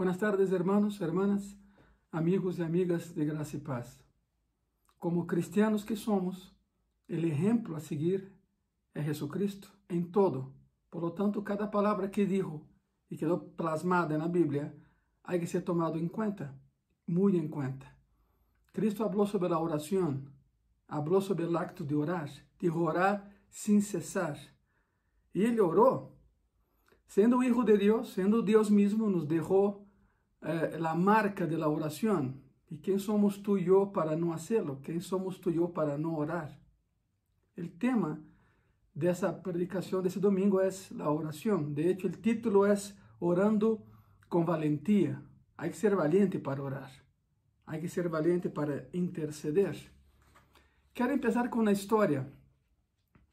Buenas tardes, hermanos, hermanas, amigos y amigas de gracia y paz. Como cristianos que somos, el ejemplo a seguir es Jesucristo en todo. Por lo tanto, cada palabra que dijo y quedó plasmada en la Biblia hay que ser tomado en cuenta, muy en cuenta. Cristo habló sobre la oración, habló sobre el acto de orar, dijo orar sin cesar. Y él oró. Siendo hijo de Dios, siendo Dios mismo, nos dejó eh, la marca de la oración. ¿Y quién somos tú y yo para no hacerlo? ¿Quién somos tú y yo para no orar? El tema de esa predicación de ese domingo es la oración. De hecho, el título es Orando con valentía. Hay que ser valiente para orar. Hay que ser valiente para interceder. Quiero empezar con una historia.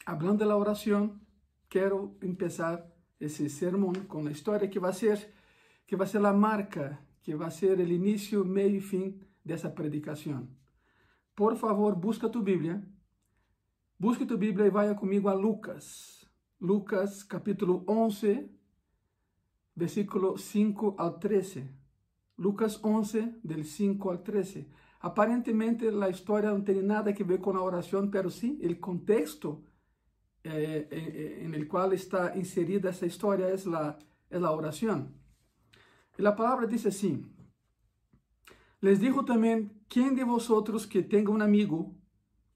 Hablando de la oración, quiero empezar ese sermón con la historia que va a ser que vai ser a marca, que vai ser o início, meio e fim dessa predicação. Por favor, busca tu Bíblia. Busca tu Bíblia e vá comigo a Lucas. Lucas, capítulo 11, versículo 5 ao 13. Lucas 11, del 5 al 13. Aparentemente a história não tem nada que ver com a oração, pero sim o contexto eh, eh, en el qual está inserida essa história é a, é a oração. E a palavra diz assim: Les dijo também: quem de vosotros que tenga um amigo,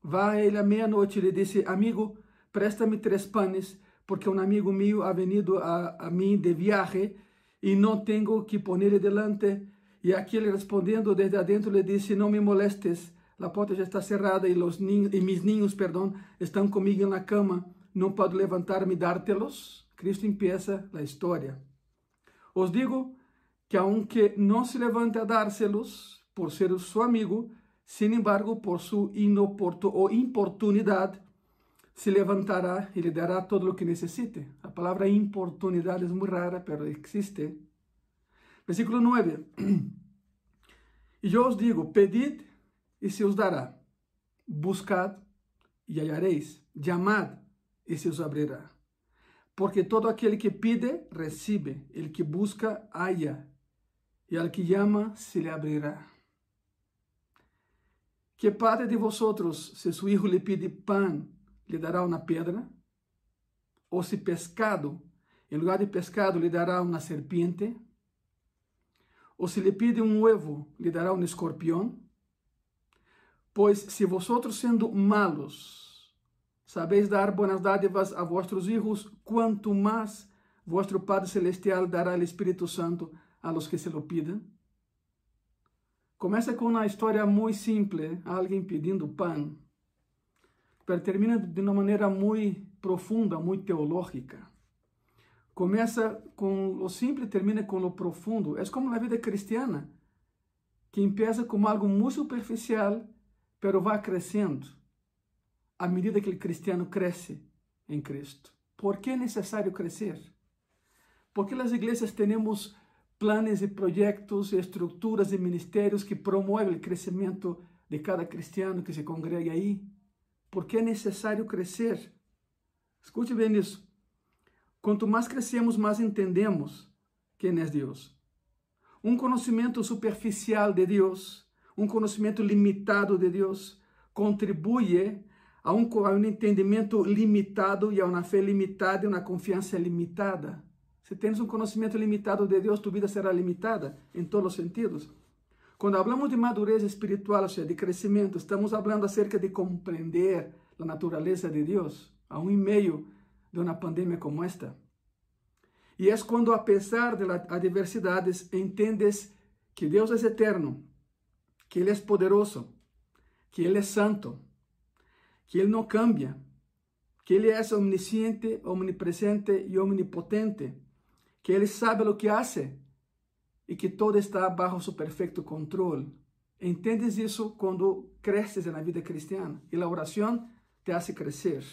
vá a ele a meia-noite e lhe disse, amigo, préstame três panes, porque um amigo mío ha venido a, a mim de viaje e não tenho que ponerle delante. E aquele respondendo desde adentro lhe disse, não me molestes, a porta já está cerrada e, los niños, e mis niños, perdão, estão comigo na cama, não posso levantar-me e dar-te-los. Cristo empieza a história. Os digo que aunque não se levante a dárselos por ser seu amigo, sin embargo, por sua inoportu ou importunidade, se levantará e lhe dará todo o que necessite. A palavra importunidade é muito rara, mas existe. Versículo 9. E eu os digo: pedid e se os dará, buscad e hallareis, chamad e se os abrirá. Porque todo aquele que pide, recebe, ele que busca, halla, e al que llama se le abrirá. Que padre de vosotros, se su hijo le pide pan, le dará una piedra? ¿O si pescado, en lugar de pescado, le dará una serpiente? ¿O si le pide un huevo, le dará un escorpión? Pues si vosotros siendo malos, sabéis dar buenas dádivas a vuestros hijos, cuanto más vuestro Padre Celestial dará el Espíritu Santo a los que se lo piden. Começa com uma história muito simples, alguém pedindo pão, mas termina de uma maneira muito profunda, muito teológica. Começa com o simples, termina com o profundo. É como na vida cristiana, que empieza como algo muito superficial, pero vai crescendo à medida que o cristiano cresce em Cristo. Por que é necessário crescer? Porque as igrejas temos planes e projetos, estruturas e ministérios que promovem o crescimento de cada cristiano que se congrega aí, porque é necessário crescer. Escute bem isso. Quanto mais crescemos, mais entendemos quem é Deus. Um conhecimento superficial de Deus, um conhecimento limitado de Deus, contribui a um, a um entendimento limitado e a uma fé limitada e uma confiança limitada. Se tens um conhecimento limitado de Deus, tua vida será limitada em todos os sentidos. Quando falamos de madurez espiritual, ou seja, de crescimento, estamos falando acerca de compreender a natureza de Deus, a um e meio de uma pandemia como esta. E é quando, apesar de adversidades, entendes que Deus é eterno, que Ele é poderoso, que Ele é santo, que Ele não cambia, que Ele é omnisciente, omnipresente e omnipotente que Ele sabe o que hace e que todo está bajo seu perfeito controle. Entendes isso quando cresces na vida cristiana e a oração te hace crescer.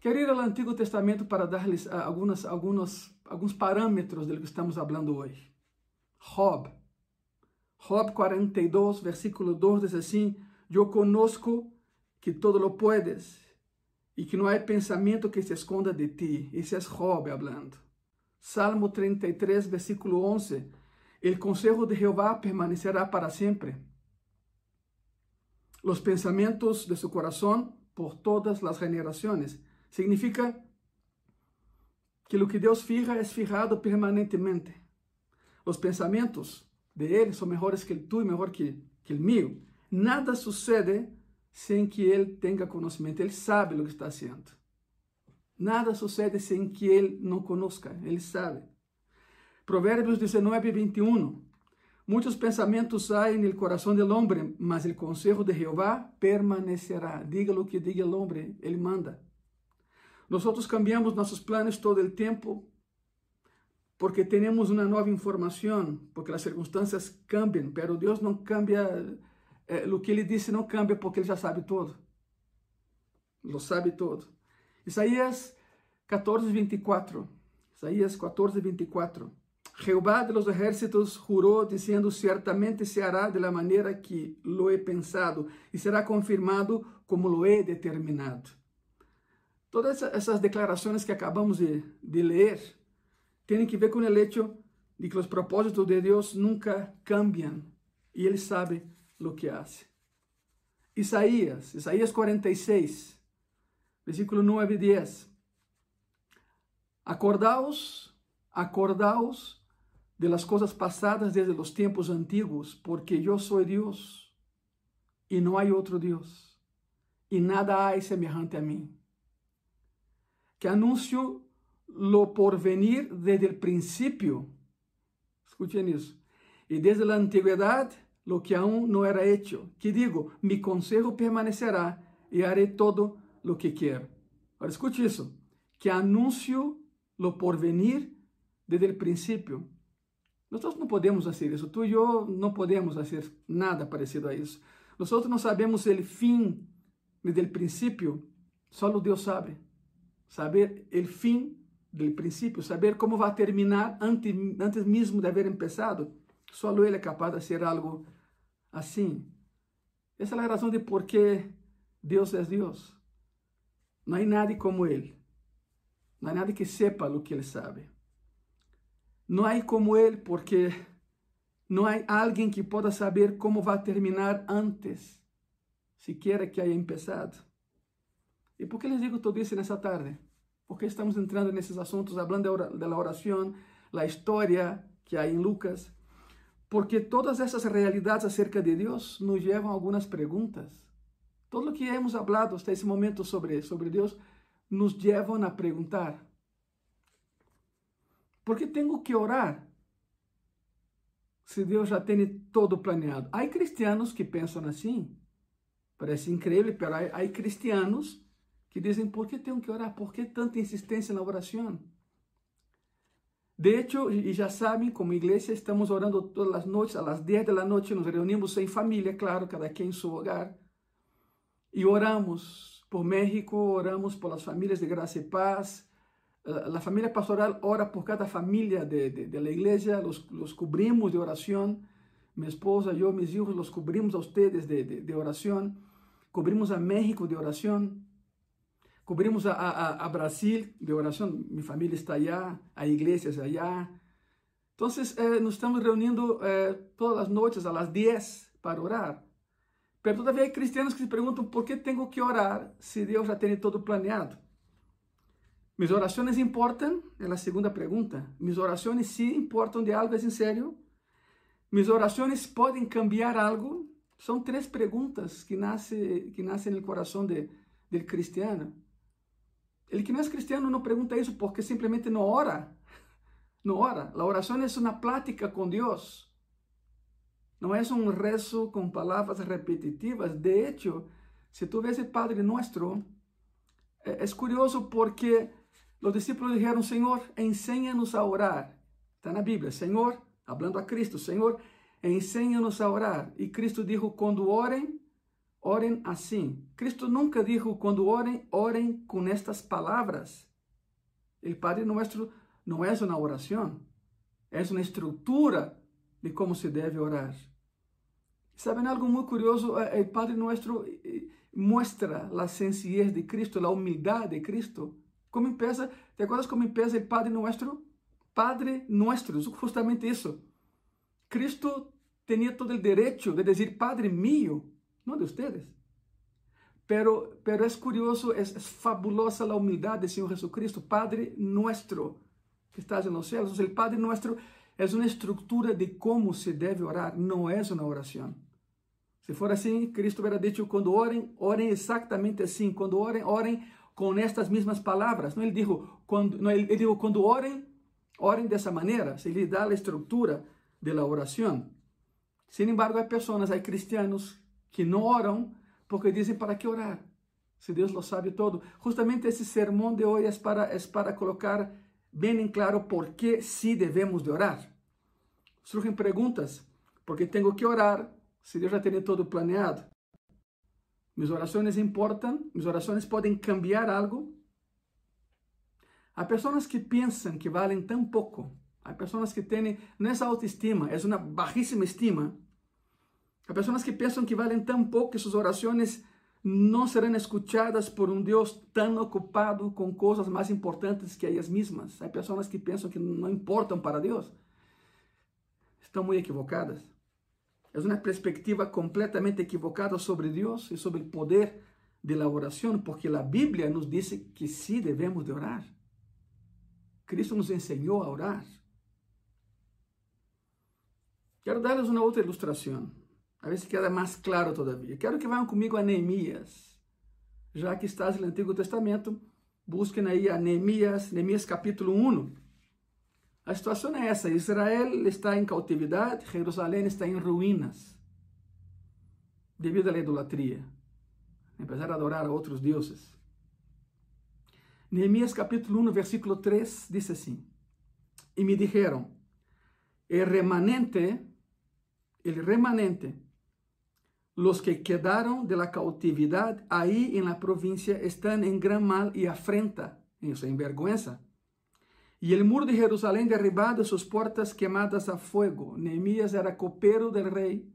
Quero ir ao Antigo Testamento para dar-lhes algumas, alguns, alguns parâmetros do que estamos falando hoje. Job. Job 42, versículo 2 diz assim: Eu conosco que todo lo puedes e que não há pensamento que se esconda de ti. Esse é Job hablando. Salmo 33, versículo 11. El consejo de Jehová permanecerá para siempre. Los pensamientos de su corazón por todas las generaciones. Significa que lo que Deus fija é fijado permanentemente. Os pensamentos de Ele são mejores que o tu e melhor que, que o meu. Nada sucede sem que Ele tenha conhecimento. Ele sabe o que está fazendo. Nada sucede sem que Ele não conozca. Ele sabe. Provérbios 19, 21. Muitos pensamentos há no coração do homem, mas o consejo de Jeová permanecerá. Diga o que diga o homem, ele manda. Nós cambiamos nossos planos todo o tempo porque temos uma nova informação, porque as circunstâncias cambiam, pero Deus não cambia, eh, o que Ele disse não cambia porque Ele já sabe todo. Lo sabe todo. Isaías 14, 24. Isaías 14, 24. Jehová de los ejércitos jurou, dizendo: Certamente se hará de la maneira que lo he pensado e será confirmado como lo he determinado. Todas essas declarações que acabamos de, de ler têm que ver com o hecho de que os propósitos de Deus nunca cambiam e Ele sabe o que hace. Isaías, Isaías 46, versículo 9 e 10. Acordaos, acordaos de las cosas pasadas desde los tiempos antiguos, porque yo soy Dios y no hay otro Dios, y nada hay semejante a mí. Que anuncio lo porvenir desde el principio. Escuchen eso. Y desde la antigüedad lo que aún no era hecho. Que digo, mi consejo permanecerá y haré todo lo que quiero. Ahora escuche eso. Que anuncio lo porvenir desde el principio. Nós não podemos fazer isso. Tu e eu não podemos fazer nada parecido a isso. Nós não sabemos o fim desde o princípio. Só Deus sabe. Saber o fim do princípio, saber como vai terminar antes, antes mesmo de haver começado. Só Ele é capaz de fazer algo assim. Essa é a razão de por que Deus é Deus. Não há nada como Ele. Não há nada que sepa o que Ele sabe. Não há como ele, porque não há alguém que possa saber como vai terminar antes, sequer que haya começado. E por que les digo tudo isso nessa tarde? Porque estamos entrando nesses assuntos, falando da oração, a história que há em Lucas. Porque todas essas realidades acerca de Deus nos levam a algumas perguntas. Todo o que hemos hablado até esse momento sobre, sobre Deus nos levam a perguntar: por que tenho que orar? Se Deus já tem todo planeado. Há cristianos que pensam assim. Parece incrível, mas há cristianos que dizem: por que tenho que orar? Por que tanta insistência na oração? De hecho, e já sabem, como igreja, estamos orando todas as noites, às 10 da noite, nos reunimos em família, claro, cada quem em seu hogar, e oramos por México, oramos por as famílias de graça e paz, la familia pastoral ora por cada familia de, de, de la iglesia, los, los, cubrimos de oración. Mi esposa, yo, mis hijos, los cubrimos a ustedes de, de oración. Cubrimos a México de oración. Cubrimos a, a, a, Brasil de oración. Mi familia está allá, hay iglesias allá. Entonces, eh, nos estamos reuniendo eh, todas las noches a las 10 para orar. Pero todavía hay cristianos que se preguntan por qué tengo que orar si Dios ya tiene todo planeado. Mis orações importam? É a segunda pergunta. Mis orações sim importam de algo, é em sério? Mis orações podem cambiar algo? São três perguntas que nascem que nascem no coração de, del cristiano. El que não é cristiano não pergunta isso porque simplesmente não ora. Não ora. A oração é uma plática com Deus. Não é um rezo com palavras repetitivas. De hecho, se tu vês o Padre Nuestro, é, é curioso porque os discípulos disseram: Senhor, ensina-nos a orar. Está na Bíblia, Senhor, hablando a Cristo, Senhor, ensina-nos a orar. E Cristo disse: quando orem, orem assim. Cristo nunca disse: quando orem, orem com estas palavras. O Padre Nuestro não é uma oração, é uma estrutura de como se deve orar. Sabem algo muito curioso? O Padre Nuestro mostra a sencillez de Cristo, a humildade de Cristo. Como empieza, ¿te acuerdas cómo empieza el Padre Nuestro? Padre nuestro, justamente eso. Cristo tenía todo el derecho de decir Padre mío, no de ustedes. Pero, pero es curioso, es, es fabulosa la humildad del Señor Jesucristo, Padre nuestro que estás en los cielos. El Padre nuestro es una estructura de cómo se debe orar, no es una oración. Se for assim, Cristo hubiera dicho, quando orem, orem exatamente assim. Quando orem, orem com estas mesmas palavras. Não, ele dijo, quando, não, ele, ele dijo, quando orem, orem dessa maneira. Se ele dá a estrutura da oração. Sin embargo, há pessoas, há cristianos que não oram porque dizem para que orar. Se Deus lo sabe todo. Justamente esse sermão de hoje é para, é para colocar bem em claro por que sim devemos de orar. Surgem perguntas, porque tenho que orar se Deus já tem todo planeado? Mis orações importam? Mis orações podem cambiar algo? Há pessoas que pensam que valem tão pouco. Há pessoas que têm, não é autoestima, é uma baixíssima estima. Há pessoas que pensam que valem tão pouco que suas orações não serão escutadas por um Deus tão ocupado com coisas mais importantes que elas mesmas. Há pessoas que pensam que não importam para Deus. Estão muito equivocadas. É uma perspectiva completamente equivocada sobre Deus e sobre o poder de la oração, porque a Bíblia nos diz que sim devemos de orar. Cristo nos ensinou a orar. Quero dar-lhes uma outra ilustração, a ver se queda mais claro todavia. Quero que vão comigo a Neemias. Já que estás no Antigo Testamento, busquem aí a Neemias, Neemias capítulo 1. A situação é essa: Israel está em cautividade, Jerusalém está em ruínas, devido à idolatria. Empezaram a adorar a outros deuses. Neemias capítulo 1, versículo 3 diz assim: E me dijeron, el remanente, el remanente, los que quedaron de la cautividad ahí en la provincia están en gran mal y afrenta, en vergüenza e o muro de Jerusalém derribado, suas portas queimadas a fogo. Neemias era copeiro del rei.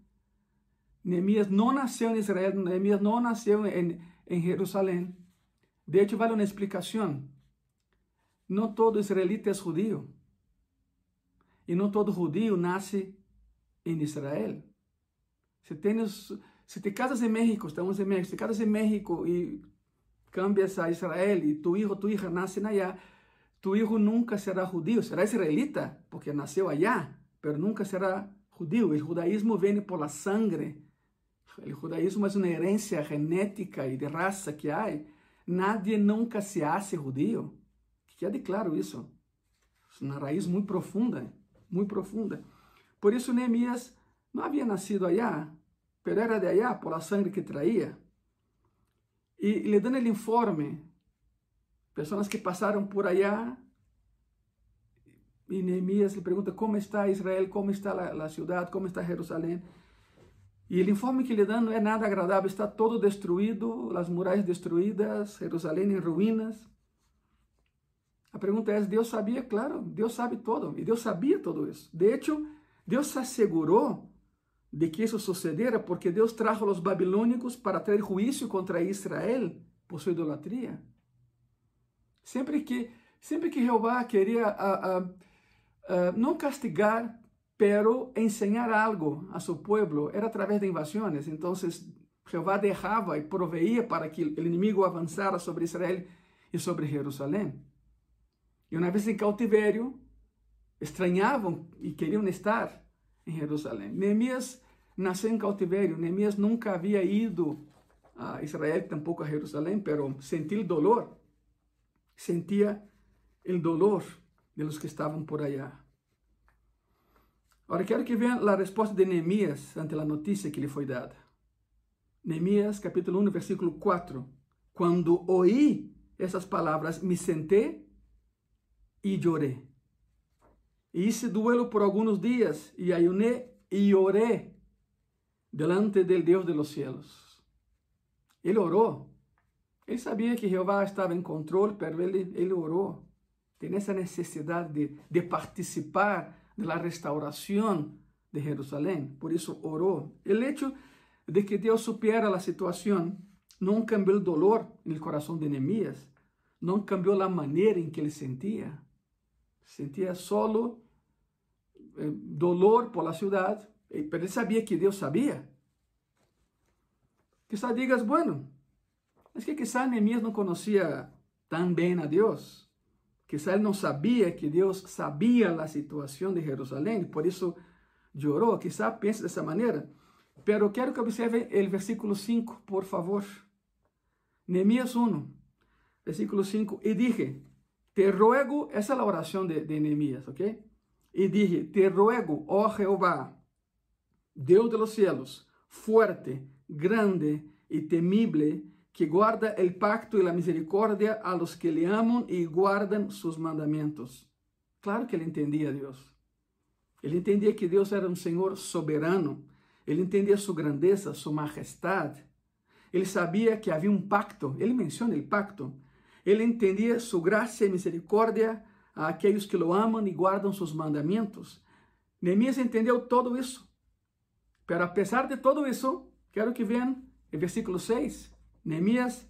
Neemias não nasceu em Israel, Neemias não nasceu em, em Jerusalém. De hecho, vale uma explicação. Não todo israelita é judío. E não todo judío nasce em Israel. Se, tens, se te casas em México, estamos em México, se te casas em México e cambias a Israel e tu filho, tu hija nascem allá, tu hijo nunca será judío, será israelita, porque nació allá, pero nunca será judío. El judaísmo viene por la sangre. El judaísmo es una herencia genética y de raza que hay. Nadie nunca se hace judío. Que quede claro isso. Es una raíz muy profunda, muy profunda. Por isso Neemias não havia nascido allá, pero era de allá por la sangre que traía. E le dan el informe Pessoas que passaram por allá. E Neemias lhe pergunta como está Israel, como está a cidade, como está Jerusalém. E o informe que lhe dão não é nada agradável, está todo destruído, as muralhas destruídas, Jerusalém em ruínas. A pergunta é: Deus sabia? Claro, Deus sabe todo, e Deus sabia tudo isso. De hecho, Deus se assegurou de que isso sucedera porque Deus trajo os babilônicos para ter juízo contra Israel por sua idolatria. Sempre que, sempre que Jeová queria a, a, a, não castigar, pero enseñar algo a seu povo, era através de invasões. Então, Jeová deixava e proveía para que o inimigo avançara sobre Israel e sobre Jerusalém. E uma vez em cautiverio, estranhavam e queriam estar em Jerusalém. Neemias nasceu em cautiverio. Neemias nunca havia ido a Israel, tampouco a Jerusalém, pero sentiu dolor sentia o dolor de los que estavam por allá. Agora quero que vejam a resposta de Neemias ante a notícia que lhe foi dada. Neemias capítulo 1, versículo 4. Quando oí essas palavras, me sentei e chorei. Hice duelo por alguns dias e ayuné e oré delante del Deus de los cielos. Ele orou ele sabia que Jeová estava em controle, pero ele, ele orou. Tem essa necessidade de, de participar da restauração de Jerusalém. Por isso orou. O hecho de que Deus supera a situação não cambiou o dolor no coração de Neemias, não cambiou a maneira em que ele sentia. Sentia solo, eh, dolor por la ciudad, pero él sabía que Dios sabía. Quizá digas, bueno, es que quizá Neemías no conocía tan bien a Dios. Quizá él no sabía que Dios sabía la situación de Jerusalén, por eso lloró. Quizá piense de esa manera. Pero quiero que observe el versículo 5, por favor. Nehemías 1, versículo 5. Y dije, te ruego, esa es la oración de, de Nehemías, ¿ok? Y dije, te ruego, oh Jehová, Dios de los cielos, fuerte, grande y temible, que guarda el pacto y la misericordia a los que le aman y guardan sus mandamientos. Claro que él entendía a Dios. Él entendía que Dios era un Señor soberano. Él entendía su grandeza, su majestad. Él sabía que había un pacto. Él menciona el pacto. Él entendía su gracia y misericordia a aquellos que lo aman y guardan sus mandamientos. Neemías entendió todo eso. Pero a pesar de todo eso, quiero que vean el versículo 6. Neemias,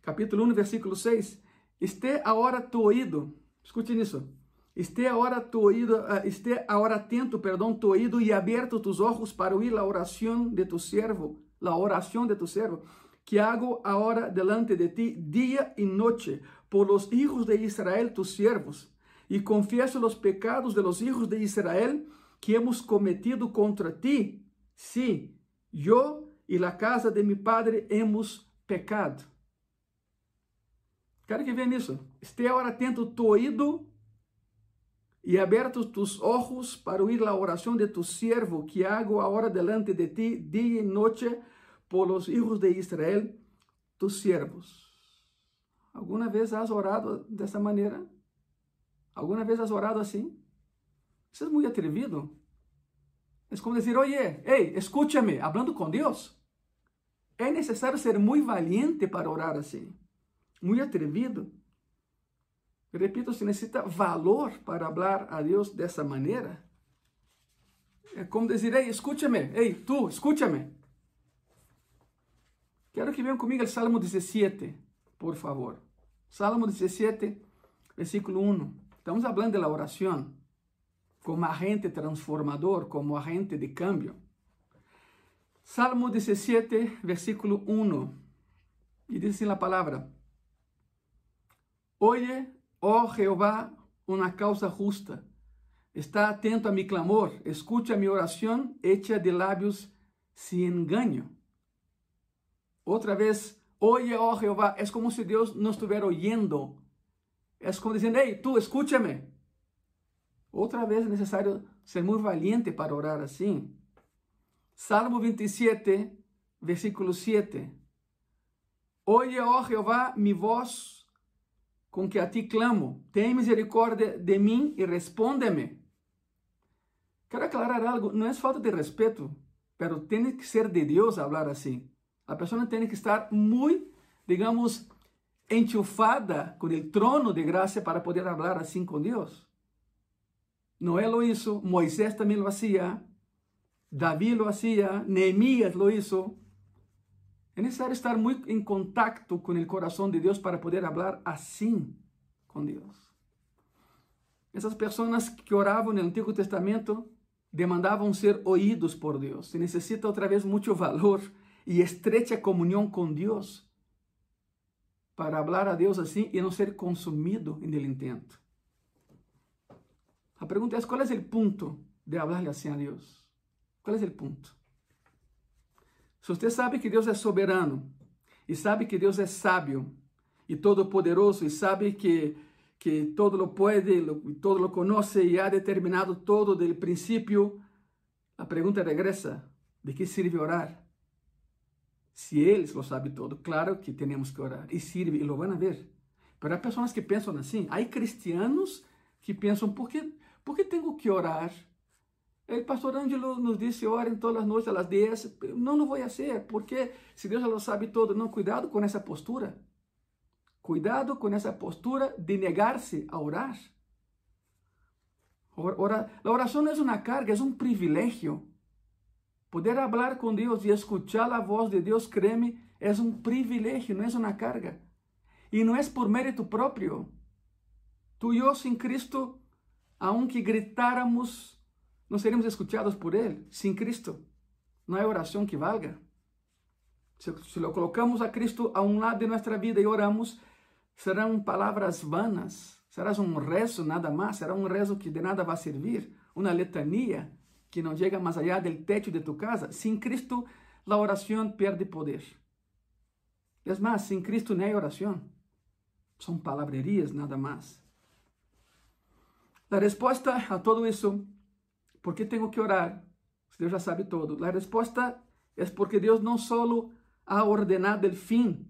capítulo 1, versículo 6. Esté ahora tu oído, escute isso. Esté ahora tu oído, uh, esté ahora atento, perdão, tu oído e aberto tus ojos para oír la oración de tu siervo, la oración de tu siervo, que hago ahora delante de ti día y noche por los hijos de Israel, tus siervos, y confieso los pecados de los hijos de Israel que hemos cometido contra ti. Sí, yo y la casa de mi padre hemos pecado. Quero que veja nisso. Esteja agora atento tu oído e abertos tus ojos para oír la oración de tu siervo que hago ahora delante de ti día y noche por los hijos de Israel, tus siervos. ¿Alguna vez has orado de esa ¿Alguna vez has orado assim? Isso é muito atrevido. É como dizer, oye, hey, escúchame, hablando com Deus. É necessário ser muito valiente para orar assim, muito atrevido. Repito, se necessita valor para falar a Deus dessa maneira. É como dizer, ei, escúchame, ei, tu, escúchame. Quero que venham comigo ao Salmo 17, por favor. Salmo 17, versículo 1. Estamos falando da oração como agente transformador, como agente de cambio. Salmo 17, versículo 1. Y dice la palabra, Oye, oh Jehová, una causa justa. Está atento a mi clamor, escucha mi oración hecha de labios sin engaño. Otra vez, oye, oh Jehová, es como si Dios no estuviera oyendo. Es como diciendo, hey, tú, escúchame. Otra vez es necesario ser muy valiente para orar así. Salmo 27, versículo 7. Oye, oh Jehová, mi voz com que a ti clamo. Tem misericórdia de mim e respóndeme. Quero aclarar algo, não é falta de respeito, pero tem que ser de Deus falar assim. A pessoa tem que estar muito, digamos, enchufada com o trono de graça para poder falar assim com Deus. Noé lo hizo, Moisés também lo hacía, Davi lo hacía, Nehemías lo hizo. Es necesario estar muy en contacto con el corazón de Dios para poder hablar así con Dios. Esas personas que oraban en el Antiguo Testamento demandaban ser oídos por Dios. Se necesita otra vez mucho valor y estrecha comunión con Dios para hablar a Dios así y no ser consumido en el intento. La pregunta es, ¿cuál es el punto de hablarle así a Dios? Qual é o ponto? Se você sabe que Deus é soberano, e sabe que Deus é sábio e todo-poderoso, e sabe que, que todo lo pode, lo, todo lo conoce e ha determinado todo del princípio, a pergunta regressa: de que sirve orar? Se Ele lo sabe todo, claro que temos que orar, e sirve, e lo van a ver. Mas há pessoas que pensam assim, há cristianos que pensam, por que, por que orar? El pastor Ângelo nos disse, orem todas as noites às 10. Não, não vou fazer, porque se Deus já lo sabe todo, não, cuidado com essa postura. Cuidado com essa postura de negar-se a orar. Ora, a oração não é uma carga, é um privilégio. Poder falar com Deus e escuchar a voz de Deus, créeme, é um privilégio, não é uma carga. E não é por mérito próprio. Tu e eu, sem Cristo, aunque gritáramos, não seríamos escuchados por Ele. Sem Cristo, não há oração que valga. Se, lo colocamos a Cristo a um lado de nossa vida e oramos, serão palavras vanas, será um rezo nada mais, será um rezo que de nada vai servir, uma letania que não chega mais allá do teto de tu casa. Sem Cristo, a oração perde poder. É mais, sem Cristo não é oração. São palavrerias nada mais. A resposta a todo isso, por que tenho que orar? Deus já sabe todo. A resposta é porque Deus não só ha ordenado o fim,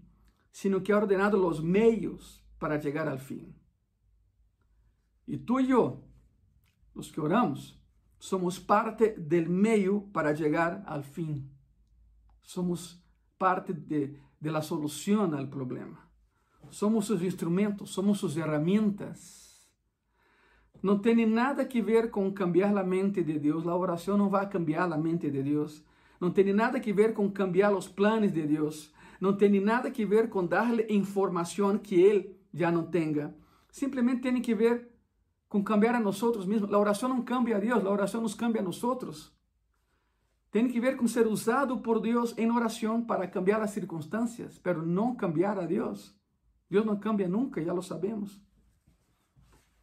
sino que ha ordenado os meios para chegar ao fim. E tu e eu, os que oramos, somos parte del meio para chegar ao fim. Somos parte de, de la solución al problema. Somos os instrumentos, somos as ferramentas. Não tem nada que ver com cambiar a mente de Deus. A oração não vai cambiar a mente de Deus. Não tem nada que ver com cambiar os planos de Deus. Não tem nada que ver com dar-lhe informação que Ele já não tenha. Simplesmente tem que ver com cambiar a nós mesmos. A oração não cambia a Deus, a oração nos cambia a nós. Tem que ver com ser usado por Deus em oração para cambiar as circunstâncias, pero não cambiar a Deus. Deus não cambia nunca, já lo sabemos.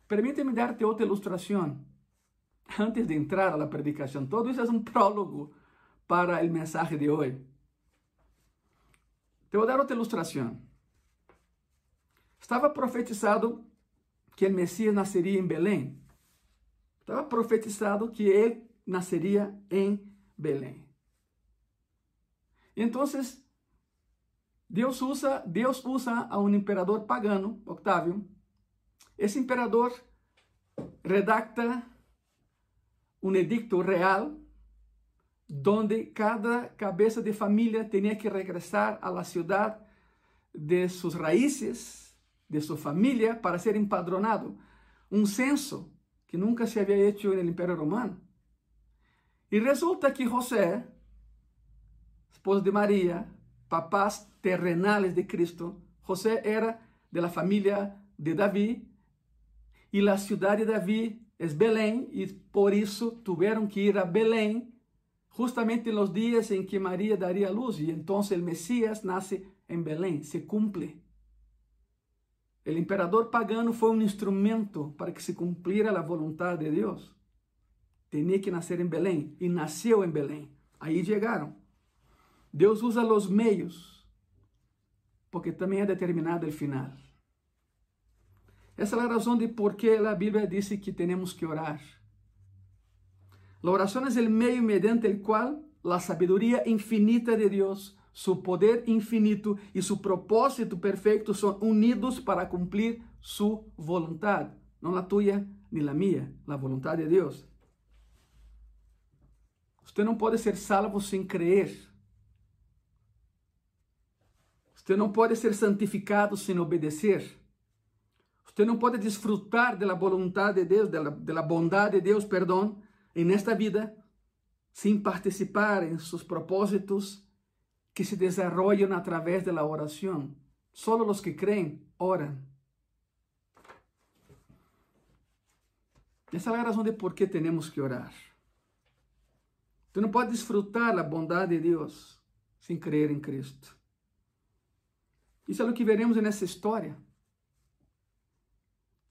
Permíteme darte outra ilustração antes de entrar a la. Todo isso é um prólogo para o mensaje de hoje. Te vou dar outra ilustração. Estava profetizado que o Messias nasceria em Belém. Estava profetizado que ele nasceria em Belém. Então, Deus usa, Deus usa a um imperador pagano, Octávio. Esse imperador redacta um edicto real donde cada cabeza de familia tenía que regresar a la ciudad de sus raíces, de su familia, para ser empadronado. Un censo que nunca se había hecho en el Imperio Romano. Y resulta que José, esposo de María, papás terrenales de Cristo, José era de la familia de David y la ciudad de David es Belén y por eso tuvieron que ir a Belén justamente en los días en que María daría luz y entonces el Mesías nace en Belén, se cumple. El imperador pagano fue un instrumento para que se cumpliera la voluntad de Dios. Tenía que nacer en Belén y nació en Belén. Ahí llegaron. Deus usa los meios, porque também é determinado o final. Essa é a razão de por que a Bíblia diz que temos que orar. La oración es el medio mediante el cual la sabiduría infinita de Dios, su poder infinito y su propósito perfecto son unidos para cumplir su voluntad, no la tuya ni la mía, la voluntad de Dios. Usted não pode ser salvo sem crer. Você não pode ser santificado sem obedecer. Você não pode desfrutar da vontade de Deus, da bondade de Deus, perdão, en esta vida sin participar en sus propósitos que se desarrollan a través de la oración. Solo los que creen oran. Essa é a razão de por que temos que orar. Tu não pode desfrutar a bondade de Deus sem crer em Cristo. Isso é o que veremos nessa história.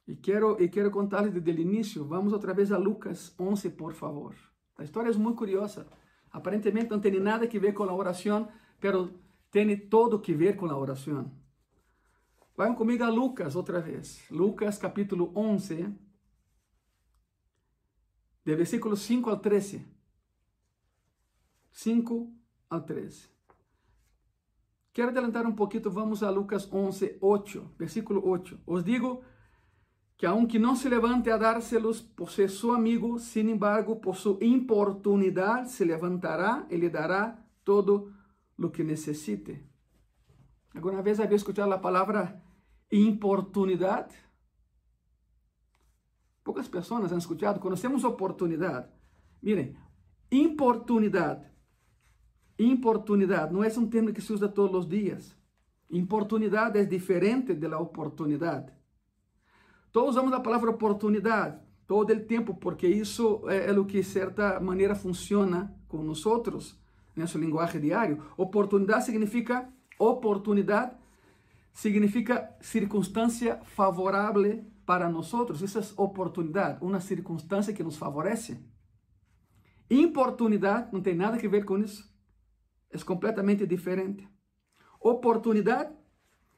E quero, e quero contar-lhes desde o início. Vamos outra vez a Lucas 11, por favor. A história é muito curiosa. Aparentemente não tem nada que ver com a oração, mas tem todo que ver com a oração. Vão comigo a Lucas outra vez. Lucas capítulo 11, de versículos 5 ao 13. 5 ao 13. Quero adelantar um pouquinho, vamos a Lucas 11, 8, versículo 8. Os digo que aunque não se levante a dárselos por ser su amigo, sin embargo, por su importunidad se levantará e lhe dará todo lo que necessite. Alguma vez havia escutado a palavra importunidade? Poucas pessoas han escutado. Temos oportunidade, miren, importunidade, importunidade não é um termo que se usa todos os dias. Importunidade é diferente de la oportunidade. Todos usamos a palavra oportunidade, todo el tiempo, porque eso es lo que de cierta manera funciona con nosotros en nuestro lenguaje diario. Oportunidad significa oportunidad, significa circunstancia favorable para nosotros. Esa es oportunidad, una circunstancia que nos favorece. Importunidad não tem nada a ver com isso. É completamente diferente. Oportunidade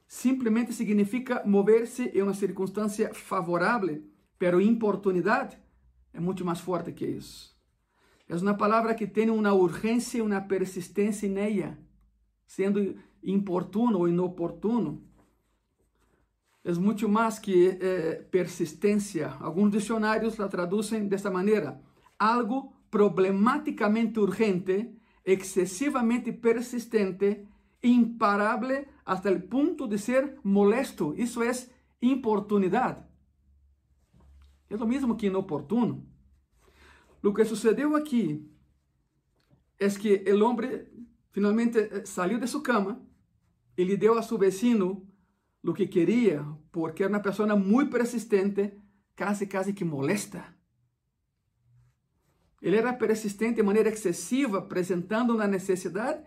simplesmente significa mover-se em uma circunstância favorável, pero importunidade é muito mais forte que isso. É uma palavra que tem uma urgência e uma persistência nela, sendo importuno ou inoportuno. É muito mais que eh, persistência. Alguns dicionários la traduzem dessa maneira: algo problematicamente urgente, excesivamente persistente, imparable hasta el punto de ser molesto. Isso é importunidade. É o mesmo que inoportuno. O que sucedeu aqui é que o homem finalmente eh, saiu de sua cama e lhe deu a seu vecino o que queria, porque era uma pessoa muito persistente, quase, quase que molesta. Ele era persistente de maneira excessiva, apresentando uma necessidade,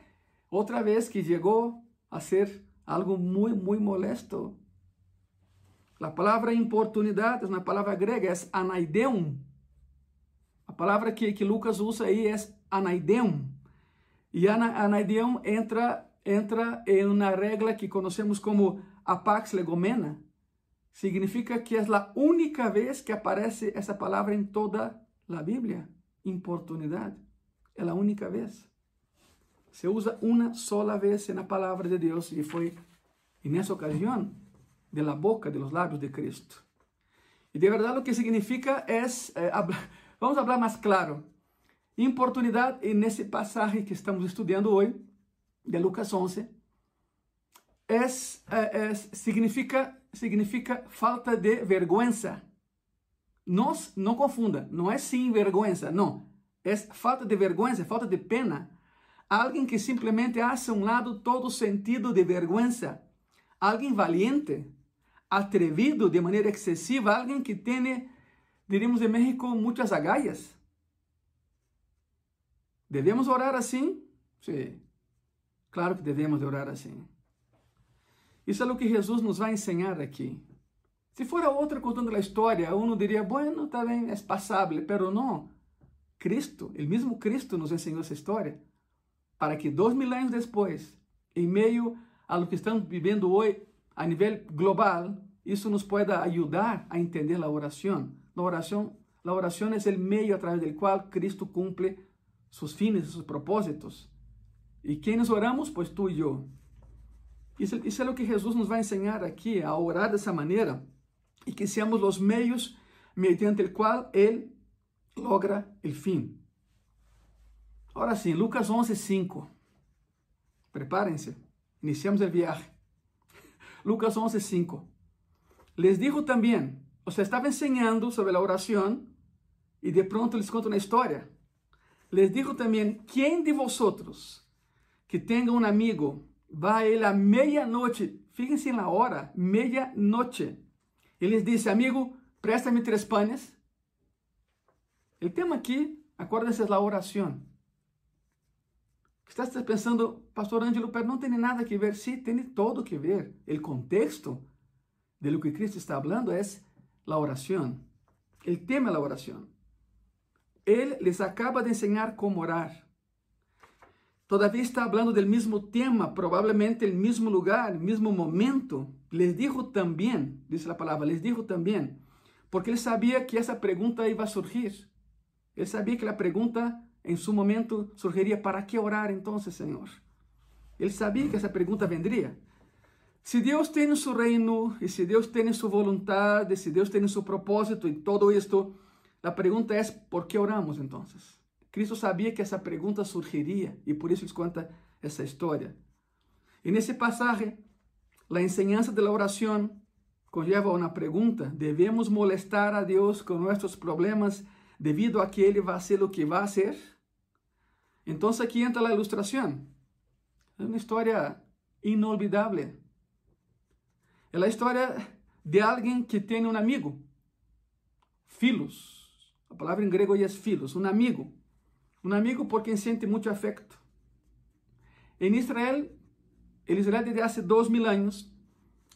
outra vez que chegou a ser algo muito, muito molesto. A palavra importunidade uma palavra grega, é anaideum. A palavra que, que Lucas usa aí é anaideum. E anaideum entra, entra em uma regra que conhecemos como apax legomena. Significa que é a única vez que aparece essa palavra em toda a Bíblia importunidade. É a única vez. Se usa uma sola vez na palavra de Deus e foi nessa ocasião de la boca, de los labios de Cristo. E de verdade o que significa é, eh, vamos falar mais claro, importunidade nesse passagem que estamos estudando hoje, de Lucas 11, é, é, significa, significa falta de vergüenza. Não, confunda, não é sem vergonha, não. É falta de vergonha, falta de pena. Alguém que simplesmente hace um lado todo sentido de vergüenza. Alguém valiente, atrevido de maneira excessiva, alguém que tem, diríamos em México, muitas agallas. Devemos orar assim? Sim. Claro que devemos orar assim. Isso é o que Jesus nos vai ensinar aqui. Se fuera outra contando a história, uno diria, bueno, está bem, é passável, pero não. Cristo, o mesmo Cristo nos ensinou essa história, para que dois mil anos depois, em meio a lo que estamos vivendo hoje a nível global, isso nos pueda ajudar a entender a oração. A oração, a oração é o meio a través do qual Cristo cumple seus fines, seus propósitos. E quem oramos? Pois tu e eu. Isso, isso é o que Jesus nos vai ensinar aqui, a orar dessa maneira y que seamos los medios mediante el cual Él logra el fin. Ahora sí, Lucas 11, 5. Prepárense, iniciamos el viaje. Lucas 11, 5. Les dijo también, o sea, estaba enseñando sobre la oración y de pronto les cuento una historia. Les dijo también, ¿quién de vosotros que tenga un amigo va a él a medianoche, fíjense en la hora, medianoche, Ele disse, amigo, presta-me três panes. O tema aqui, acorda-se, é a oração. Estás pensando, pastor Ângelo, pero não tem nada que ver. Sim, sí, tem todo que ver. O contexto de lo que Cristo está falando é a oração. O tema é a oração. Ele les acaba de ensinar como orar. Todavía está hablando del mismo tema, probablemente el mismo lugar, el mismo momento. Les dijo también, dice la palabra, les dijo también, porque él sabía que esa pregunta iba a surgir. Él sabía que la pregunta en su momento surgiría, ¿para qué orar entonces, Señor? Él sabía que esa pregunta vendría. Si Dios tiene su reino y si Dios tiene su voluntad, y si Dios tiene su propósito y todo esto, la pregunta es, ¿por qué oramos entonces? Cristo sabia que essa pergunta surgiria e por isso nos conta essa história. E nesse passagem, a enseñança da oração conlleva uma pergunta: devemos molestar a Deus com nossos problemas devido a que Ele vai ser o que vai ser? Então aqui entra a ilustração. É uma história inolvidável. É a história de alguém que tem um amigo, Filos. A palavra em grego é filos, um amigo. Um amigo por quem sente muito afecto. Em Israel, em Israel desde há dois mil anos,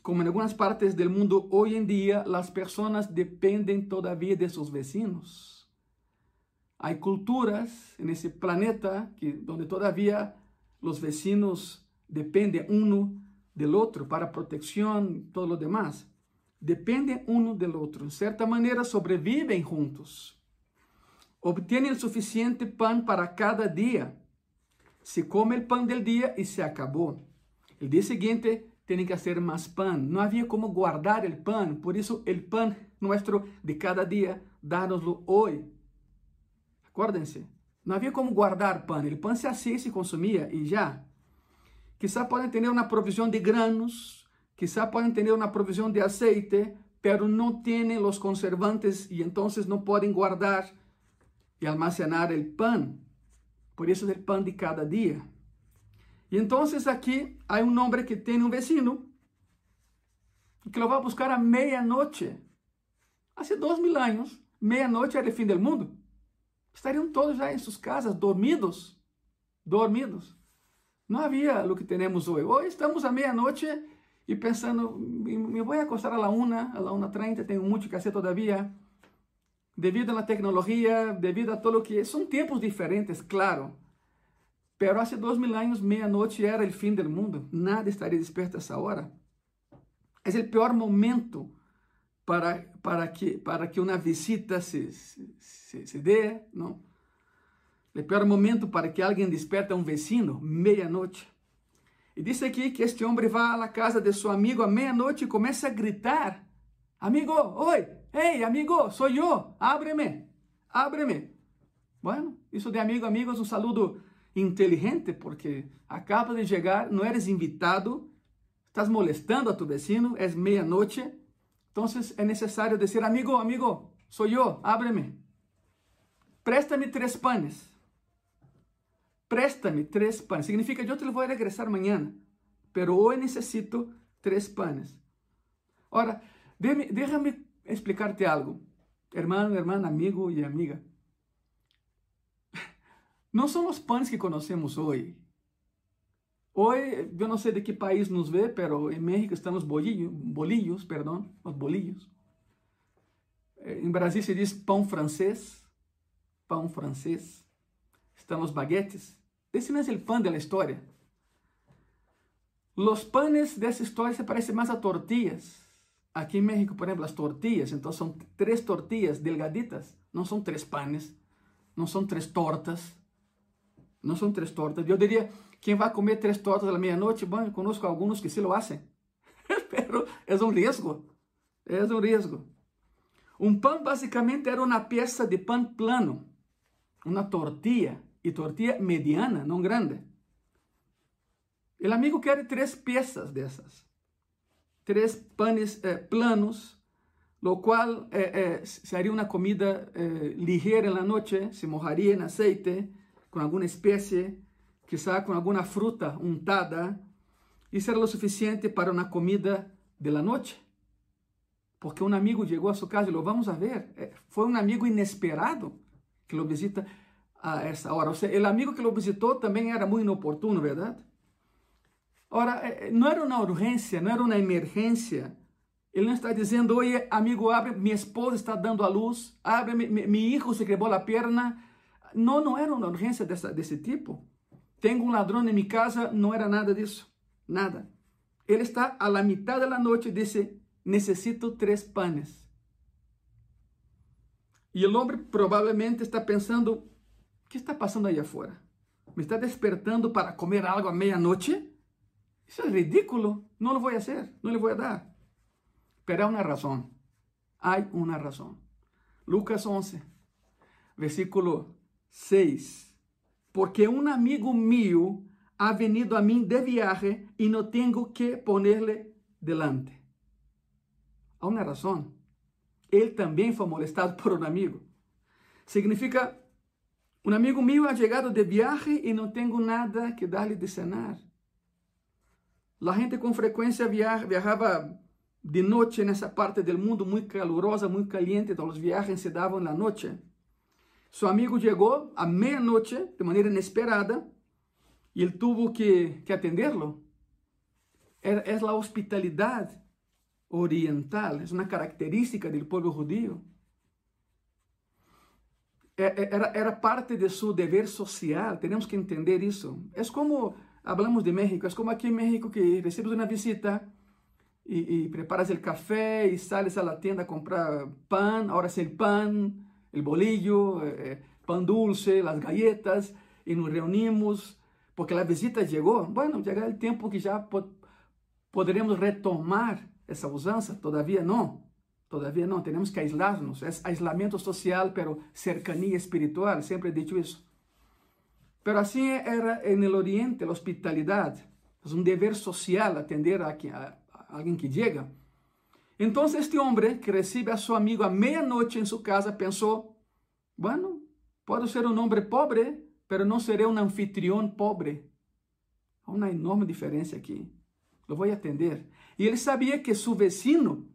como em algumas partes do mundo hoje em dia, as pessoas dependem todavia de seus vecinos. Há culturas nesse planeta que, onde todavia os vecinos dependem um do outro para proteção e todo o demás. Dependem um do outro. De certa maneira, sobrevivem juntos. Obtêm o suficiente pão para cada dia. Se come o pão del dia e se acabou. O dia seguinte tem que fazer mais pão. Não havia como guardar o pão, por isso o pão nosso de cada dia, dá-nos-lo hoje. Acordem-se. Não havia como guardar pão. O pão se hacía e se consumia e já. Quizá podem ter uma provisão de granos, quizá podem ter uma provisão de aceite, pero não têm os conservantes e então não podem guardar e almacenar o pão. Por isso é o pão de cada dia. E então aqui há um homem que tem um vecino que lo vai buscar a meia-noite. Há dois mil anos, meia-noite era o fim do mundo. Estariam todos já em suas casas, dormidos. Dormidos. Não havia o que temos hoje. Hoje estamos à meia-noite e pensando, me vou acostar a la una, a la una treinta, tenho muito que fazer todavia. Devido à tecnologia, devido a todo o que... São tempos diferentes, claro. Pero há dois mil anos, meia-noite era o fim do mundo. Nada estaria desperto a essa hora. É o pior momento para, para, que, para que uma visita se, se, se dê, não? O pior momento para que alguém desperte um vecino, meia-noite. E disse aqui que este homem vai à casa de seu amigo à meia-noite e começa a gritar: Amigo, oi, ei, amigo, sou eu, ábreme, ábreme. Bueno, isso de amigo, amigos, um saludo inteligente, porque acaba de chegar, não eres invitado, estás molestando a tu vecino, é meia-noite, então é necessário dizer: Amigo, amigo, sou eu, ábreme. Préstame três panes. Préstame três panes. Significa, eu te vou regressar amanhã, pero hoje necessito três panes. Ora, déjame explicarte algo, hermano, hermana, amigo e amiga. Não são os panes que conhecemos hoje. Hoje, eu não sei de que país nos vê, pero em México estão os bolillos, bolillos, perdão, os bolillos. Em Brasil se diz pão francês, pão francês. Estão os baguetes. Esse não é pan da história. Os panes dessa história se parecem mais a tortillas. Aqui em México, por exemplo, as tortillas, então são três tortillas delgaditas, não são três panes, não são três tortas, não são três tortas. Eu diria, quem vai comer três tortas à meia-noite, bom, conosco alguns que se lo hacen, pero é um risco, é um risco. Um pão basicamente era uma peça de pão plano, uma tortilha e tortilha mediana, não grande. O amigo quer três peças dessas, três panes eh, planos, lo qual eh, eh, seria uma comida eh, ligeira na noite, se mojaria em aceite, com alguma espécie, quizá com alguma fruta untada, isso era o suficiente para uma comida de la noite. Porque um amigo chegou a sua casa e lo vamos a ver. Eh, foi um amigo inesperado que lo visita a essa hora. Ou seja, o amigo que o visitou também era muito inoportuno, verdade? Ora, eh, não era uma urgência, não era uma emergência. Ele não está dizendo, oi, amigo, abre, minha esposa está dando a luz, abre, meu filho se quebrou a perna. Não, não era uma urgência dessa, desse tipo. Tenho um ladrão em minha casa, não era nada disso, nada. Ele está a la mitad da noite e disse, necessito três panes. E o homem provavelmente está pensando, que está passando aí afora? Me está despertando para comer algo à meia-noite? Isso é ridículo. Não lo vou fazer, não lhe vou dar. Pero há uma razão. Há uma razão. Lucas 11, versículo 6. Porque um amigo meu ha venido a mim de viagem e não tenho que ponerle delante. Há uma razão. Ele também foi molestado por um amigo. Significa um amigo meu ha chegado de viagem e não tenho nada que dar-lhe de cenar. A gente com frequência via viajava de noite nessa parte do mundo muito calurosa, muito caliente, então as viagens se davam na noite. Su amigo llegó a medianoche de manera inesperada y él tuvo que, que atenderlo. Es la hospitalidad oriental, es una característica del pueblo judío. Era, era parte de su deber social, tenemos que entender eso. Es como, hablamos de México, es como aquí en México que recibes una visita y preparas el café y sales a la tienda a comprar pan, ahora es el pan, el bolillo, eh, eh, pan dulce, las galletas, y nos reunimos porque la visita llegó. Bueno, llega el tiempo que ya po podremos retomar essa usança? Todavia não. Todavia não. Temos que aislar-nos. É aislamento social, pero cercania espiritual. Sempre he dicho isso. Pero assim era no Oriente, a hospitalidade. É um dever social atender a, a, a alguém que chega. Então, este homem que recebe a seu amigo à meia-noite em sua casa pensou: bueno, posso ser um homem pobre, pero não serei um anfitrião pobre. Há uma enorme diferença aqui. Eu vou atender. E ele sabia que seu vecino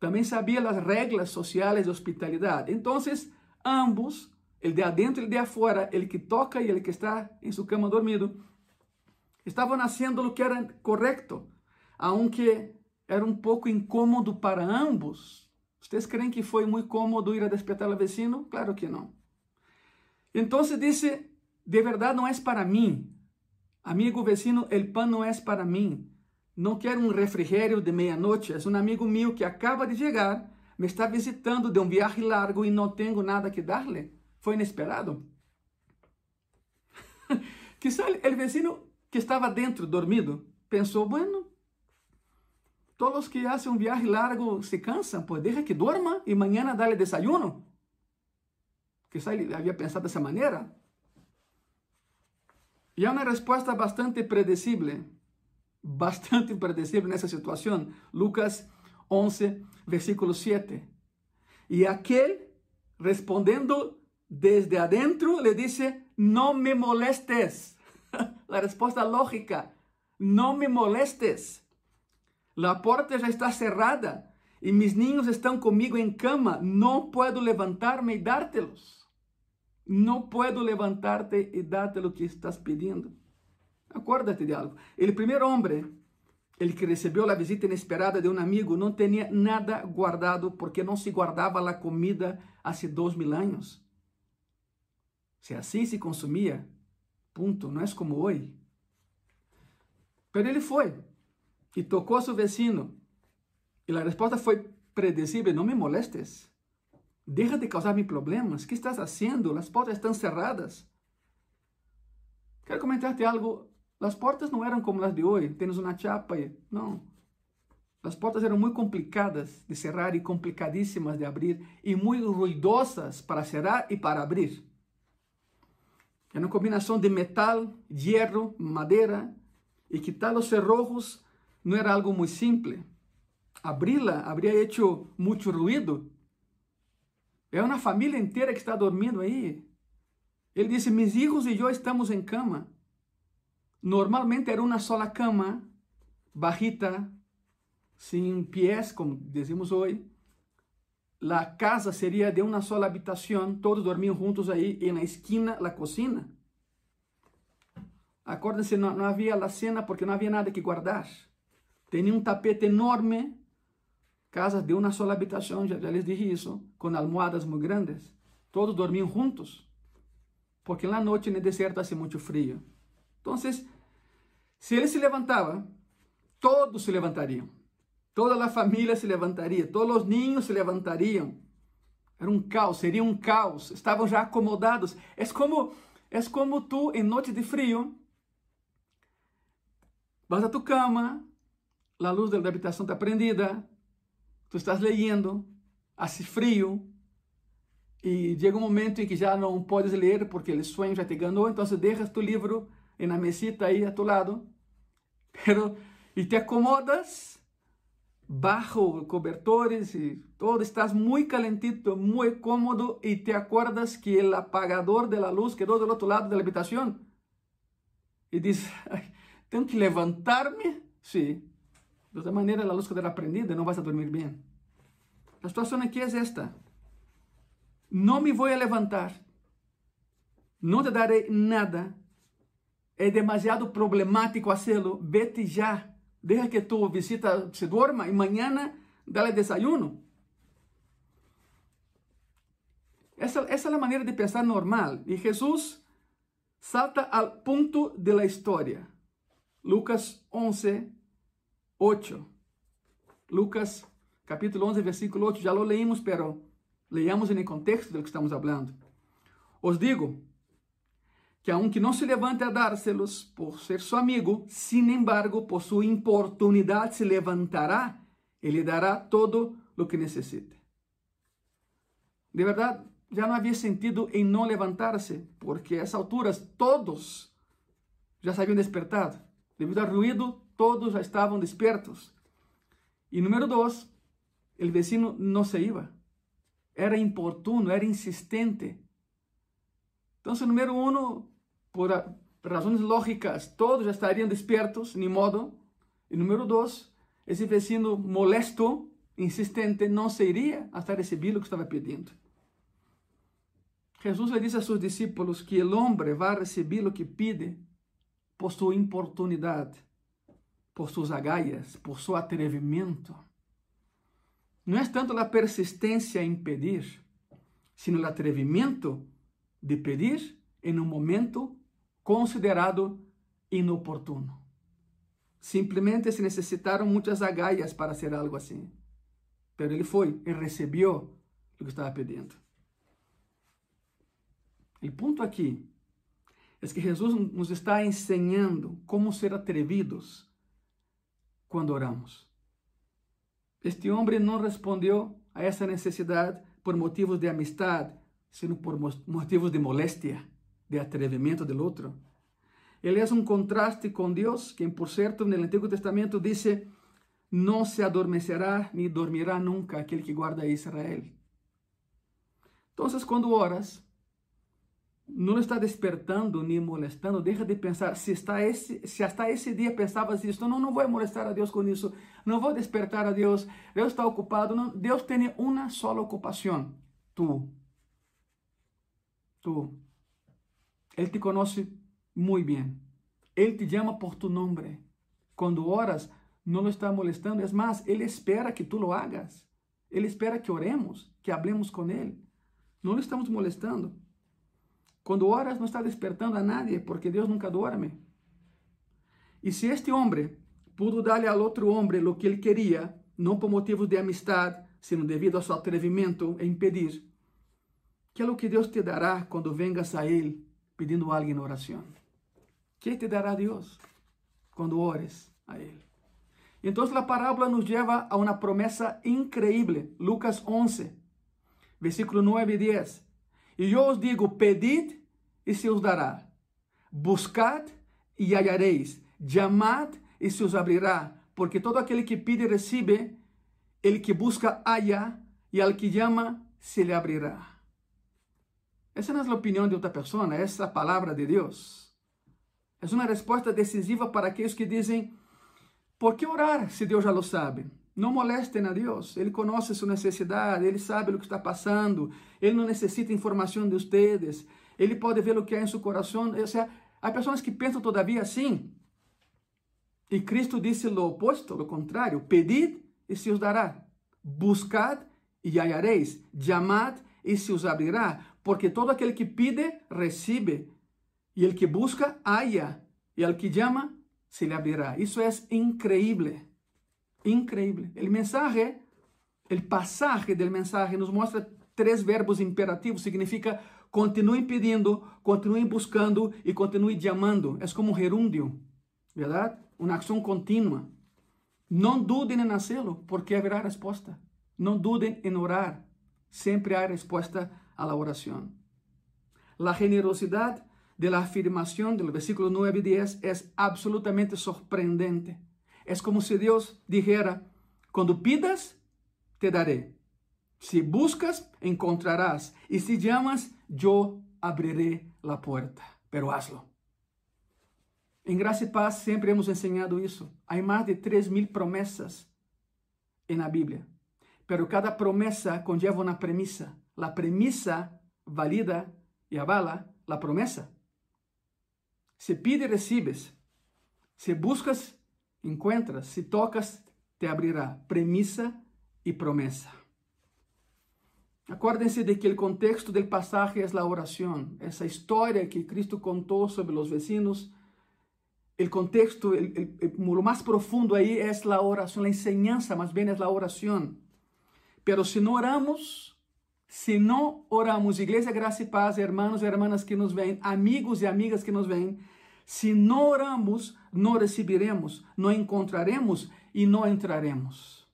também sabia as regras sociais de hospitalidade. Então, ambos, ele de adentro e ele de afuera, ele que toca e ele que está em sua cama dormido, estavam fazendo o que era correto, aunque era um pouco incômodo para ambos. Vocês creem que foi muito cômodo ir a despertar o vecino? Claro que não. Então disse: de verdade não é para mim. Amigo vecino, o pão não é para mim. Não quero um refrigério de meia-noite. É um amigo meu que acaba de chegar, me está visitando de um viagem largo e não tenho nada que dar-lhe. Foi inesperado. Quizá o vecino que estava dentro, dormido, pensou: bueno, todos os que fazem um viagem largo se cansam, pues deixa que dorma e amanhã dá-lhe desayuno. Quizá ele havia pensado dessa maneira. E é uma resposta bastante predecible, bastante predecible nessa situação. Lucas 11, versículo 7. E aquele, respondendo desde adentro, le disse: Não me molestes. a resposta lógica: Não me molestes. A porta já está cerrada e mis niños estão comigo em cama. Não posso levantar-me e dártelos. Não puedo levantarte e darte o que estás pedindo. Acuérdate de algo. O primeiro homem, el que recebeu a visita inesperada de um amigo, não tinha nada guardado porque não se guardava a comida há dois mil anos. Se assim se consumia, ponto, não é como hoje. Mas ele foi e tocou a seu vecino. E a resposta foi predecível: não me molestes. Deja de causar-me problemas. O que estás fazendo? As portas estão cerradas. Quero comentar-te algo. As portas não eram como as de hoje. Temos uma chapa. E... Não. As portas eram muito complicadas de cerrar e complicadíssimas de abrir e muito ruidosas para cerrar e para abrir. É uma combinação de metal, hierro, madeira e quitar os cerrojos não era algo muito simples. Abri-la habría hecho muito ruído é uma família inteira que está dormindo aí. Ele disse: Mis hijos e eu estamos em cama. Normalmente era uma sola cama, bajita, sem pés, como dizemos hoje. A casa seria de uma sola habitação, todos dormiam juntos aí, e na esquina, a cocina. Acordem-se, não, não havia a cena porque não havia nada que guardar. Tinha um tapete enorme casas de uma sola habitação, já, já les dije isso, com almohadas muito grandes. Todos dormiam juntos, porque na noite no deserto hace muito frio. Então, se ele se levantava, todos se levantariam. Toda a família se levantaria, todos os ninhos se levantariam. Era um caos, seria um caos. Estavam já acomodados. É como, é como tu, em noite de frio, vas a tu cama, a luz da habitação está prendida, tu estás leyendo, hace frío, e chega um momento em que já não podes ler porque o sonho já te ganhou, então deixas tu livro na mesita aí a tu lado, pero, e te acomodas bajo cobertores e todo, estás muito calentito, muito cómodo e te acordas que o apagador de la luz quedou do outro lado da habitação e diz, tenho que levantar-me? Sim, sí. De outra maneira, a luz quedará prendida e não vas a dormir bem. A situação aqui é esta. Não me vou a levantar. não te darei nada, é demasiado problemático hacerlo, vete já, deja que tu visita se duerma e mañana dale desayuno. Essa, essa é a maneira de pensar normal. E Jesus salta ao ponto de la história. Lucas 11, 8. Lucas capítulo 11, versículo 8. Já lo leímos, pero leamos no contexto do que estamos falando. Os digo que aunque não se levante a dárselos por ser su amigo, sin embargo, por su importunidade se levantará e lhe dará todo o que necessite. De verdade, já não havia sentido em não levantar-se, porque a essas alturas todos já se haviam despertado. Devido ao ruído, todos já estavam despertos. E número dois, o vecino não se iba. Era importuno, era insistente. Então, número um, por razões lógicas, todos já estariam despertos, nem modo. E número dois, esse vecino molesto, insistente, não se iria hasta receber o que estava pedindo. Jesus le dice a seus discípulos que o homem vai receber o que pide por sua importunidade, por suas agallas, por seu atrevimento. Não é tanto a persistência em pedir, sino o atrevimento de pedir em um momento considerado inoportuno. Simplesmente se necessitaram muitas agallas para ser algo assim. Pero ele foi e recebeu o que estava pedindo. O ponto aqui é que Jesus nos está ensinando como ser atrevidos quando oramos. Este homem não respondeu a essa necessidade por motivos de amistade, sino por motivos de moléstia, de atrevimento do outro. Ele é um contraste com Deus, quem, por certo, no Antigo Testamento disse: Não se adormecerá nem dormirá nunca aquele que guarda Israel. Então, quando oras, não está despertando nem molestando, deixa de pensar, se, está esse, se hasta esse dia pensavas isso, não, não vou molestar a Deus com isso, não vou despertar a Deus, Deus está ocupado, não, Deus tem uma sola ocupação, tu. Tu. Ele te conhece muito bem. Ele te chama por tu nome. Quando oras, não lo está molestando, é mais, Ele espera que tu lo hagas. Ele espera que oremos, que hablemos com Ele. Não lo estamos molestando. Quando oras, não está despertando a nadie, porque Deus nunca dorme. E se este homem pudo dar ao outro homem o que ele queria, não por motivos de amistade, sino devido ao seu atrevimento em pedir, que é o que Deus te dará quando vengas a Ele pedindo algo em oração? Que te dará Deus quando ores a Ele? Então a parábola nos leva a uma promessa increíble. Lucas 11, versículo 9 e 10. E eu os digo: pedid e se os dará. Buscad e hallareis. Chamad e se os abrirá. Porque todo aquele que pide recebe, ele que busca halla, e al que chama se lhe abrirá. Essa não é a opinião de outra pessoa, essa é palavra de Deus. É uma resposta decisiva para aqueles que dizem: por que orar se Deus já lo sabe? Não molestem a Deus, Ele conhece sua necessidade, Ele sabe o que está passando, Ele não necessita informação de vocês, ele pode ver o que há em seu coração. Ou seja, há pessoas que pensam todavia assim. E Cristo disse o oposto, o contrário: pedid e se os dará, buscad e hallareis, chamad e se os abrirá, porque todo aquele que pide, recebe, e el que busca, halla, e al que chama, se lhe abrirá. Isso é increíble, increíble. O mensaje, o passagem do mensaje nos mostra três verbos imperativos, significa Continue pedindo, continue buscando e continue chamando. É como um gerúndio, verdade? Uma ação contínua. Não dudem em fazê-lo, porque haverá resposta. Não dudem em orar. Sempre há resposta à oração. A generosidade de la afirmação do versículo 9 e 10 é absolutamente sorprendente. É como se Deus dijera: quando pidas, te daré. Si buscas, encontrarás. Y si llamas, yo abriré la puerta. Pero hazlo. Em Graça e Paz sempre hemos ensinado isso. Há mais de 3 mil promessas na Bíblia. Pero cada promessa conlleva uma premissa. A premissa valida e avala la promesa. Se pide, recibes. Se buscas, encuentras. Se tocas, te abrirá. Premisa y promesa. Acuérdense de que el contexto del pasaje es la oración, esa historia que Cristo contó sobre los vecinos. El contexto, el, el, el, lo más profundo ahí es la oración, la enseñanza más bien es la oración. Pero si no oramos, si no oramos, Iglesia Gracia y Paz, hermanos y hermanas que nos ven, amigos y amigas que nos ven, si no oramos, no recibiremos, no encontraremos y no entraremos.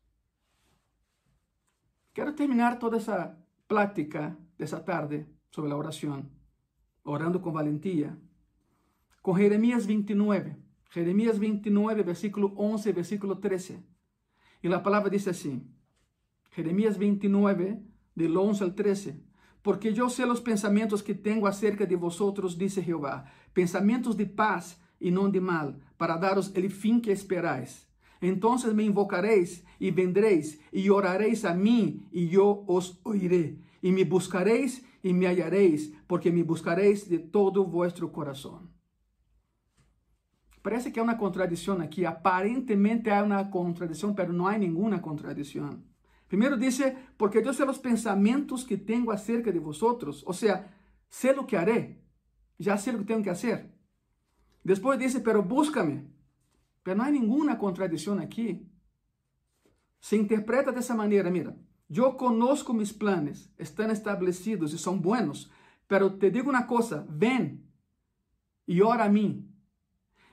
Quero terminar toda essa plática dessa tarde sobre a oração, orando com valentia, com Jeremias 29. Jeremias 29, versículo 11, versículo 13. E a palavra diz assim: Jeremias 29, del 11 al 13. Porque yo sé los pensamientos que tengo acerca de vosotros, dice Jehová, pensamientos de paz y no de mal, para daros el fin que esperáis. Entonces me invocaréis y vendréis y oraréis a mí y yo os oiré. Y me buscaréis y me hallaréis, porque me buscaréis de todo vuestro corazón. Parece que hay una contradicción aquí. Aparentemente hay una contradicción, pero no hay ninguna contradicción. Primero dice, porque yo sé los pensamientos que tengo acerca de vosotros. O sea, sé lo que haré. Ya sé lo que tengo que hacer. Después dice, pero búscame. Pero no hay ninguna contradicción aquí. Se interpreta de esa manera, mira, yo conozco mis planes, están establecidos y son buenos, pero te digo una cosa, ven y ora a mí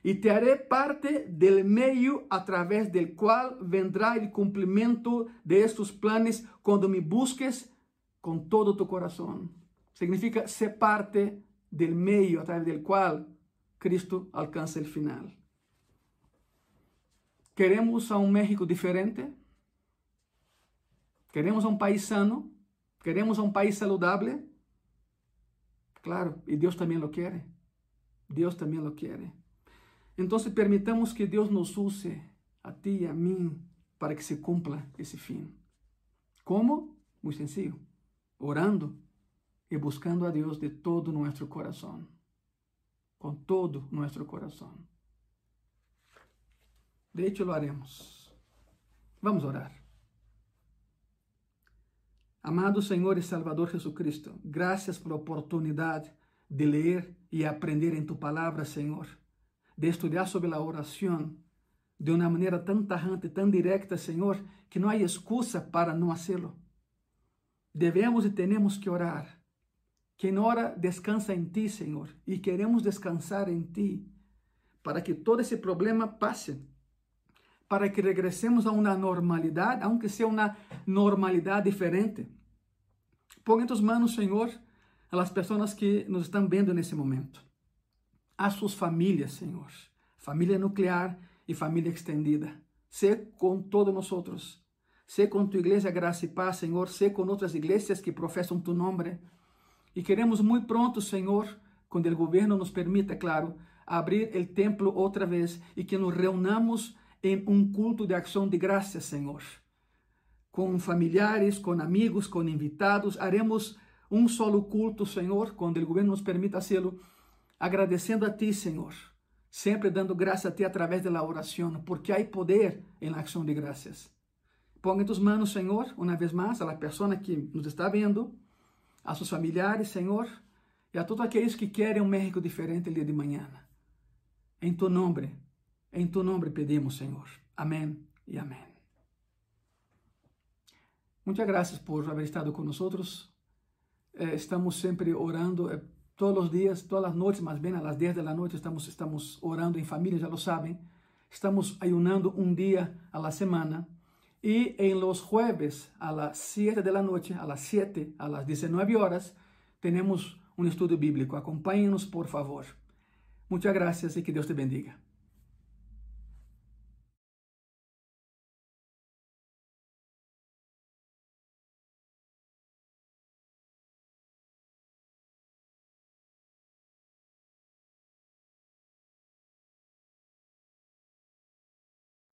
y te haré parte del medio a través del cual vendrá el cumplimiento de estos planes cuando me busques con todo tu corazón. Significa ser parte del medio a través del cual Cristo alcanza el final. ¿Queremos a un México diferente? ¿Queremos a un país sano? ¿Queremos a un país saludable? Claro, y Dios también lo quiere. Dios también lo quiere. Entonces permitamos que Dios nos use a ti y a mí para que se cumpla ese fin. ¿Cómo? Muy sencillo, orando y buscando a Dios de todo nuestro corazón, con todo nuestro corazón. De hecho, lo haremos. Vamos orar. Amado Senhor e Salvador Jesucristo, graças pela oportunidade de ler e aprender em Tu palavra, Senhor de estudar sobre a oração de uma maneira tão tajante, tão directa, Senhor, que não há excusa para não fazê-lo. Devemos e temos que orar. Quem ora descansa em Ti, Senhor, e queremos descansar em Ti, para que todo esse problema passe, para que regressemos a uma normalidade, aunque seja uma normalidade diferente. Põe em Tus manos, Senhor, as pessoas que nos estão vendo nesse momento a suas famílias, Senhor. Família nuclear e família extendida. Sé com todos nós outros. Sé com tu igreja Graça e Paz, Senhor. Sé com outras igrejas que professam tu nome. E queremos muito pronto, Senhor, quando o governo nos permita, claro, abrir o templo outra vez e que nos reunamos em um culto de ação de graças, Senhor. Com familiares, com amigos, com invitados, haremos um solo culto, Senhor, quando o governo nos permita fazê-lo agradecendo a Ti, Senhor, sempre dando graça a Ti através da oração, porque há poder na ação de graças. Põe em tus manos, Senhor, uma vez mais, a pessoa que nos está vendo, a seus familiares, Senhor, e a todos aqueles que querem um México diferente el dia de manhã. Em tu nome, em tu nome pedimos, Senhor. Amém e amém. Muitas graças por haber estado nós. Eh, estamos sempre orando eh, todos los días, todas las noches, más bien a las 10 de la noche estamos, estamos orando en familia, ya lo saben. Estamos ayunando un día a la semana. Y en los jueves a las 7 de la noche, a las 7, a las 19 horas, tenemos un estudio bíblico. Acompáñenos, por favor. Muchas gracias y que Dios te bendiga.